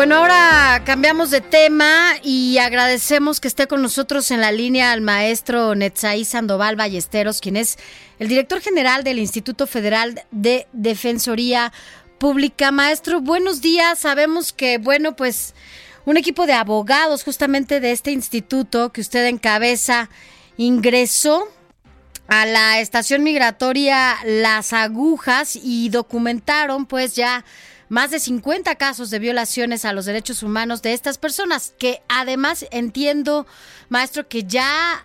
Bueno, ahora cambiamos de tema y agradecemos que esté con nosotros en la línea al maestro Netzaí Sandoval Ballesteros, quien es el director general del Instituto Federal de Defensoría Pública. Maestro, buenos días. Sabemos que, bueno, pues un equipo de abogados justamente de este instituto que usted encabeza ingresó a la estación migratoria Las Agujas y documentaron pues ya más de 50 casos de violaciones a los derechos humanos de estas personas, que además entiendo, maestro, que ya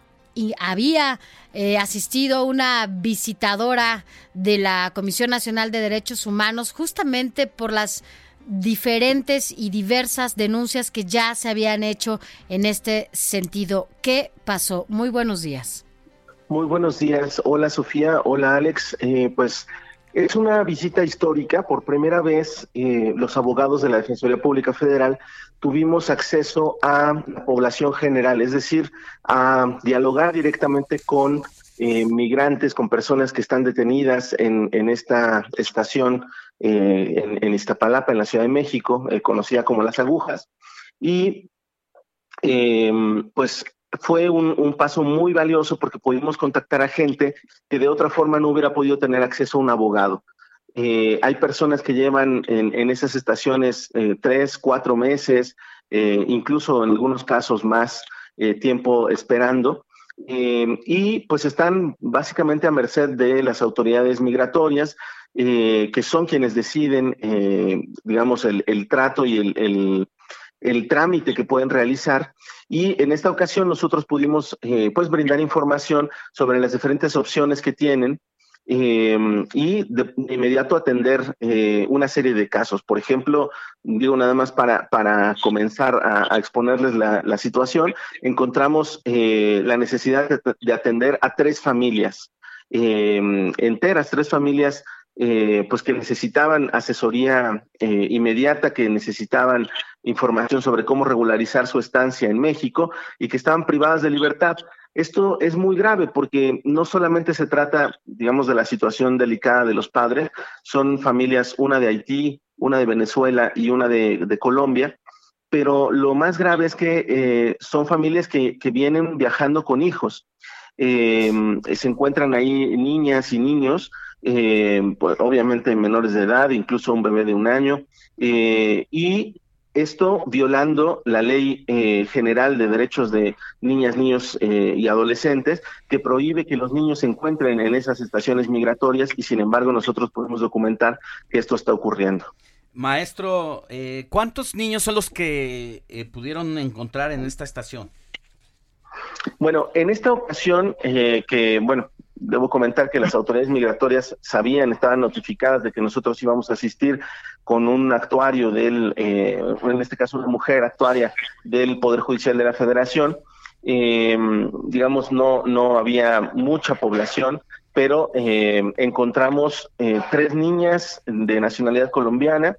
había eh, asistido una visitadora de la Comisión Nacional de Derechos Humanos justamente por las diferentes y diversas denuncias que ya se habían hecho en este sentido. ¿Qué pasó? Muy buenos días. Muy buenos días. Hola Sofía, hola Alex. Eh, pues es una visita histórica. Por primera vez, eh, los abogados de la Defensoría Pública Federal tuvimos acceso a la población general, es decir, a dialogar directamente con eh, migrantes, con personas que están detenidas en, esta estación eh, en, Iztapalapa, en la Ciudad de México, conocida como Las Agujas. Y pues fue un, paso muy valioso porque pudimos contactar a gente que de otra forma no hubiera podido tener acceso a un abogado. Eh, hay personas que llevan en, esas estaciones eh, tres, cuatro meses, eh, incluso en algunos casos más tiempo esperando. y pues están básicamente a merced de las autoridades migratorias, que son quienes deciden, digamos, el, trato y el, el trámite que pueden realizar. Y en esta ocasión nosotros pudimos eh, pues brindar información sobre las diferentes opciones que tienen eh, y de, inmediato atender eh, una serie de casos. Por ejemplo, digo nada más para, para comenzar a, exponerles la, situación, encontramos la necesidad de, atender a tres familias enteras, tres familias eh, pues que necesitaban asesoría eh, inmediata, que necesitaban información sobre cómo regularizar su estancia en México y que estaban privadas de libertad. Esto es muy grave porque no solamente se trata, digamos, de la situación delicada de los padres, son familias, una de Haití, una de Venezuela y una de, Colombia, pero lo más grave es que eh, son familias que, que, vienen viajando con hijos. se encuentran ahí niñas y niños eh, pues obviamente menores de edad, incluso un bebé de un año, eh, y esto violando la ley eh, general de derechos de niñas, niños y adolescentes, que prohíbe que los niños se encuentren en esas estaciones migratorias y sin embargo nosotros podemos documentar que esto está ocurriendo. Maestro, ¿cuántos niños son los que pudieron encontrar en esta estación? Bueno, en esta ocasión, que bueno, debo comentar que las autoridades migratorias sabían, estaban notificadas de que nosotros íbamos a asistir con un actuario del, eh, en este caso una mujer actuaria del Poder Judicial de la Federación. Eh, digamos, no, no había mucha población, pero eh, encontramos tres niñas de nacionalidad colombiana,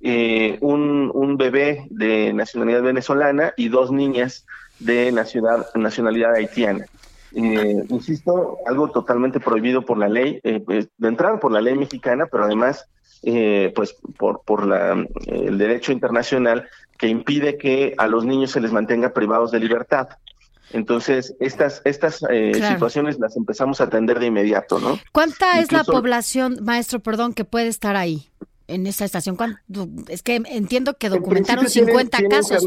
un, un bebé de nacionalidad venezolana y dos niñas de nacionalidad haitiana. Eh, insisto, algo totalmente prohibido por la ley, eh, pues, de entrada por la ley mexicana, pero además, eh, pues por, por la, el derecho internacional que impide que a los niños se les mantenga privados de libertad. Entonces, estas, estas situaciones las empezamos a atender de inmediato, ¿no? ¿Cuánta es la población, maestro, perdón, que puede estar ahí en esta estación? Es que entiendo que documentaron 50 casos.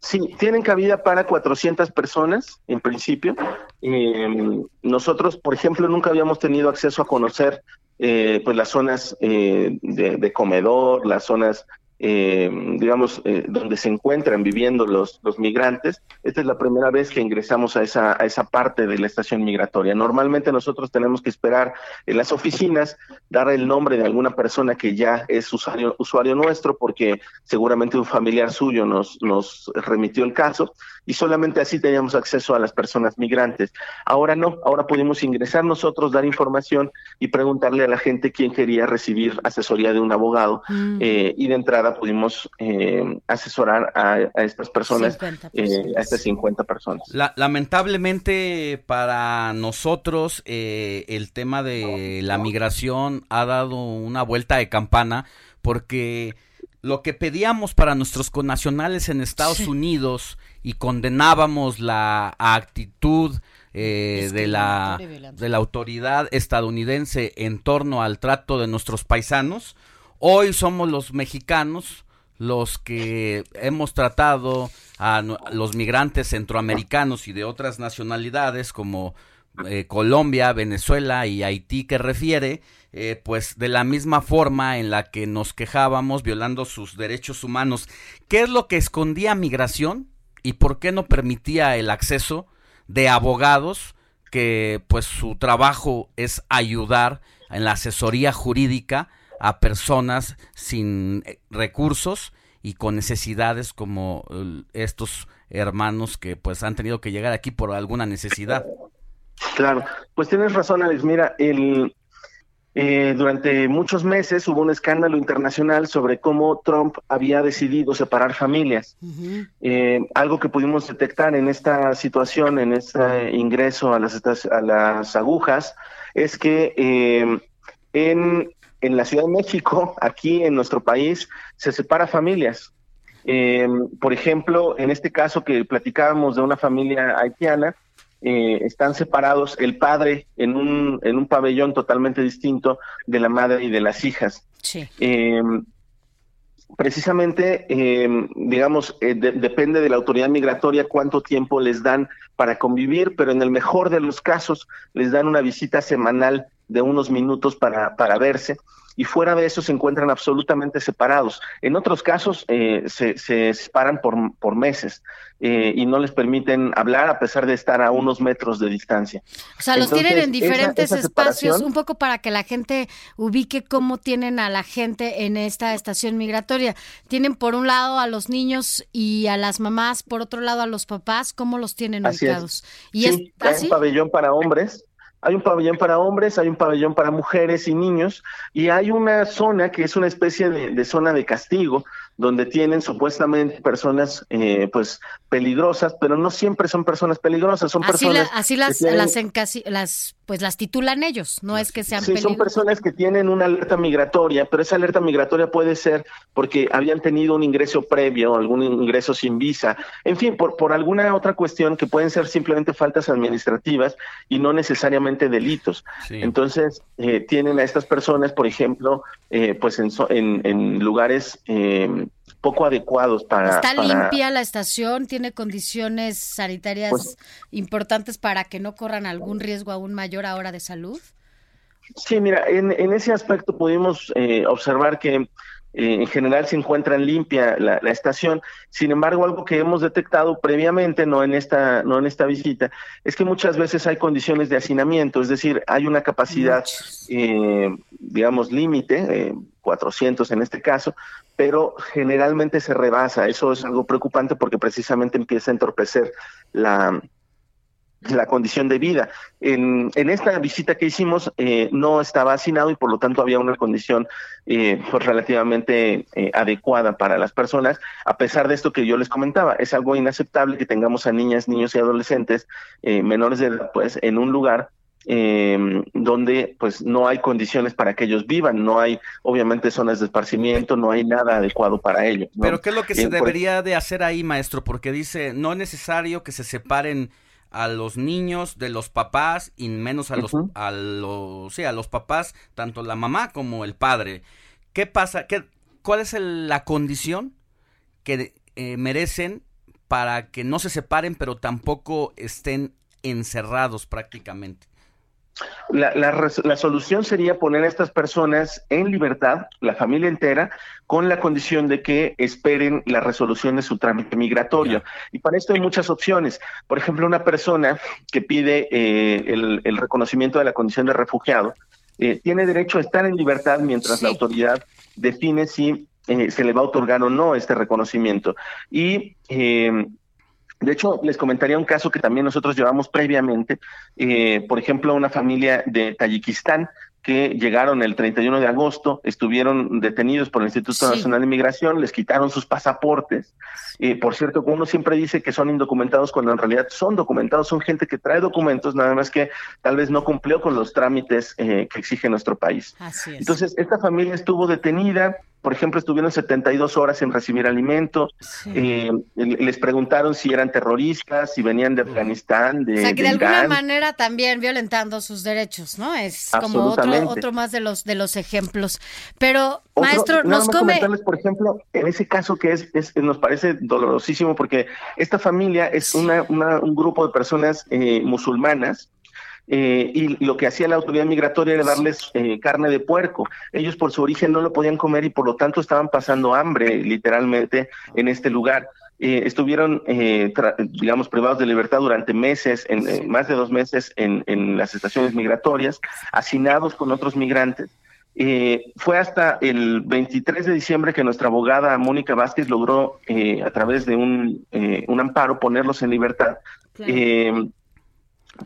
Sí, tienen cabida para 400 personas en principio. Em, nosotros, por ejemplo, nunca habíamos tenido acceso a conocer eh, pues las zonas eh, de, comedor, las zonas eh, digamos, eh, donde se encuentran viviendo los, los migrantes. Esta es la primera vez que ingresamos a esa, a esa parte de la estación migratoria. Normalmente nosotros tenemos que esperar en las oficinas, dar el nombre de alguna persona que ya es usuario, usuario nuestro, porque seguramente un familiar suyo nos, nos remitió el caso, y solamente así teníamos acceso a las personas migrantes. Ahora no, ahora pudimos ingresar nosotros, dar información y preguntarle a la gente quién quería recibir asesoría de un abogado, mm. eh, y de entrada pudimos eh, asesorar a, estas personas, eh, a estas 50 personas. lamentablemente para nosotros eh, el tema de la migración ha dado una vuelta de campana porque lo que pedíamos para nuestros connacionales en Estados Unidos y condenábamos la actitud de, la, de la autoridad estadounidense en torno al trato de nuestros paisanos, Hoy somos los mexicanos los que hemos tratado a los migrantes centroamericanos y de otras nacionalidades como eh, Colombia, Venezuela y Haití que refiere, eh, pues de la misma forma en la que nos quejábamos violando sus derechos humanos. ¿Qué es lo que escondía migración y por qué no permitía el acceso de abogados que pues su trabajo es ayudar en la asesoría jurídica a personas sin eh, recursos y con necesidades como estos hermanos que pues han tenido que llegar aquí por alguna necesidad. Claro, pues tienes razón, Alex. Mira, el, eh, durante muchos meses hubo un escándalo internacional sobre cómo Trump había decidido separar familias. Eh, algo que pudimos detectar en esta situación, en este ingreso a las, a las agujas, es que en en la Ciudad de México, aquí en nuestro país, se separa familias. Em, por ejemplo, en este caso que platicábamos de una familia haitiana, eh, están separados el padre en un, en un pabellón totalmente distinto de la madre y de las hijas. Sí. Em, precisamente, em, digamos, eh, depende de la autoridad migratoria cuánto tiempo les dan para convivir, pero en el mejor de los casos les dan una visita semanal de unos minutos para, para verse y fuera de eso se encuentran absolutamente separados. En otros casos eh, se, se, separan por, por meses eh, y no les permiten hablar a pesar de estar a unos metros de distancia. O sea, los tienen en diferentes espacios, un poco para que la gente ubique cómo tienen a la gente en esta estación migratoria. Tienen por un lado a los niños y a las mamás, por otro lado a los papás, ¿cómo los tienen ubicados? Y es, hay un pabellón para hombres hay un pabellón para hombres, hay un pabellón para mujeres y niños, y hay una zona que es una especie de, zona de castigo, donde tienen supuestamente personas eh, pues peligrosas, pero no siempre son personas peligrosas, son personas así las las, las pues las titulan ellos, no es que sean Sí, son personas que tienen una alerta migratoria, pero esa alerta migratoria puede ser porque habían tenido un ingreso previo, algún ingreso sin visa, en fin, por por alguna otra cuestión que pueden ser simplemente faltas administrativas y no necesariamente delitos. Entonces, eh, tienen a estas personas, por ejemplo, eh, pues en, en, lugares eh, poco adecuados para... ¿Está limpia la estación? ¿Tiene condiciones sanitarias pues importantes para que no corran algún riesgo aún mayor ahora de salud? Sí, mira, en, en ese aspecto pudimos eh, observar que en general se encuentra limpia la, estación. Sin embargo, algo que hemos detectado previamente, no en esta, no en esta visita, es que muchas veces hay condiciones de hacinamiento, es decir, hay una capacidad, eh, digamos, límite, eh, 400 en este caso, pero generalmente se rebasa. Eso es algo preocupante porque precisamente empieza a entorpecer la, la condición de vida. En, en esta visita que hicimos eh, no estaba hacinado y por lo tanto había una condición eh, pues relativamente eh, adecuada para las personas, a pesar de esto que yo les comentaba. Es algo inaceptable que tengamos a niñas, niños y adolescentes menores de edad pues, en un lugar eh, donde pues no hay condiciones para que ellos vivan, no hay obviamente zonas de esparcimiento, no hay nada adecuado para ellos. Pero ¿qué es lo que se pues debería de hacer ahí, maestro? Porque dice, no es necesario que se separen a los niños de los papás y menos a los, a los, sí, a los papás, tanto la mamá como el padre. ¿Qué pasa? ¿Qué, ¿Cuál es la condición que eh, merecen para que no se separen, pero tampoco estén encerrados prácticamente? La, la, solución sería poner a estas personas en libertad, la familia entera, con la condición de que esperen la resolución de su trámite migratorio. Y para esto hay muchas opciones. Por ejemplo, una persona que pide eh, el, reconocimiento de la condición de refugiado eh, tiene derecho a estar en libertad mientras la autoridad define si eh, se le va a otorgar o no este reconocimiento. Y de hecho, les comentaría un caso que también nosotros llevamos previamente, eh, por ejemplo, una familia de Tayikistán que llegaron el 31 de agosto, estuvieron detenidos por el Instituto Nacional de Migración, les quitaron sus pasaportes. Eh, por cierto, uno siempre dice que son indocumentados cuando en realidad son documentados, son gente que trae documentos, nada más que tal vez no cumplió con los trámites eh, que exige nuestro país. Entonces, esta familia estuvo detenida, por ejemplo, estuvieron 72 horas en recibir alimento, eh, les preguntaron si eran terroristas, si venían de Afganistán, de... O sea, que de alguna manera también violentando sus derechos, ¿no? Es como otro, otro más de los, de los ejemplos. Pero, maestro, nos come... por ejemplo, en ese caso que es, nos parece dolorosísimo, porque esta familia es una, un grupo de personas eh, musulmanas, eh, y lo que hacía la autoridad migratoria era darles eh, carne de puerco. Ellos por su origen no lo podían comer y por lo tanto estaban pasando hambre literalmente en este lugar. Eh, estuvieron, digamos, privados de libertad durante meses, en, más de dos meses en, en, las estaciones migratorias, hacinados con otros migrantes. fue hasta el 23 de diciembre que nuestra abogada Mónica Vázquez logró, a través de un, un amparo, ponerlos en libertad.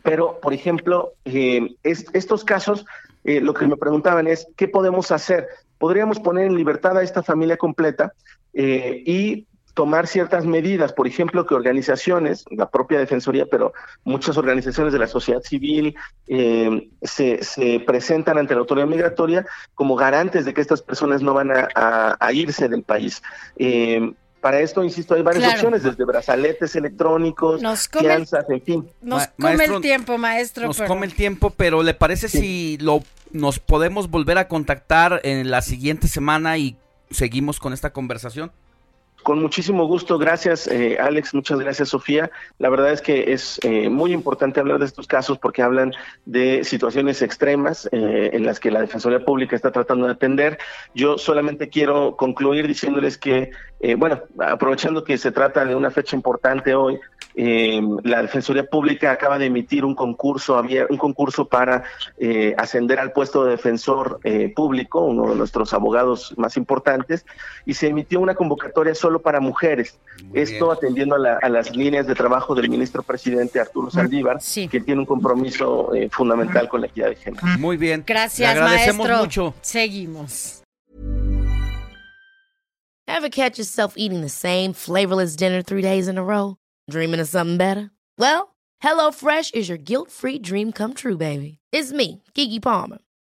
Pero, por ejemplo, eh, estos casos, eh, lo que me preguntaban es, ¿qué podemos hacer? Podríamos poner en libertad a esta familia completa eh, y tomar ciertas medidas, por ejemplo, que organizaciones, la propia Defensoría, pero muchas organizaciones de la sociedad civil se, se, presentan ante la autoridad migratoria como garantes de que estas personas no van a, irse del país. Para esto, insisto, hay varias opciones, desde brazaletes electrónicos, fianzas, en fin. Nos come el tiempo, maestro. Nos come el tiempo, pero ¿le parece si lo nos podemos volver a contactar en la siguiente semana y seguimos con esta conversación? Con muchísimo gusto, gracias eh, Alex, muchas gracias Sofía. La verdad es que es eh, muy importante hablar de estos casos porque hablan de situaciones extremas eh, en las que la Defensoría Pública está tratando de atender. Yo solamente quiero concluir diciéndoles que, bueno, aprovechando que se trata de una fecha importante hoy, eh, la Defensoría Pública acaba de emitir un concurso, un concurso para eh, ascender al puesto de defensor eh, público, uno de nuestros abogados más importantes, y se emitió una convocatoria solo para mujeres. Esto atendiendo a, las líneas de trabajo del ministro presidente Arturo Saldívar, que tiene un compromiso eh, fundamental con la equidad de género. Muy bien. Gracias, agradecemos maestro. mucho. Seguimos. Ever catch yourself eating the same flavorless dinner three days in a row? Dreaming of something better? Well, HelloFresh is your guilt-free dream come true, baby. It's me, Kiki Palmer.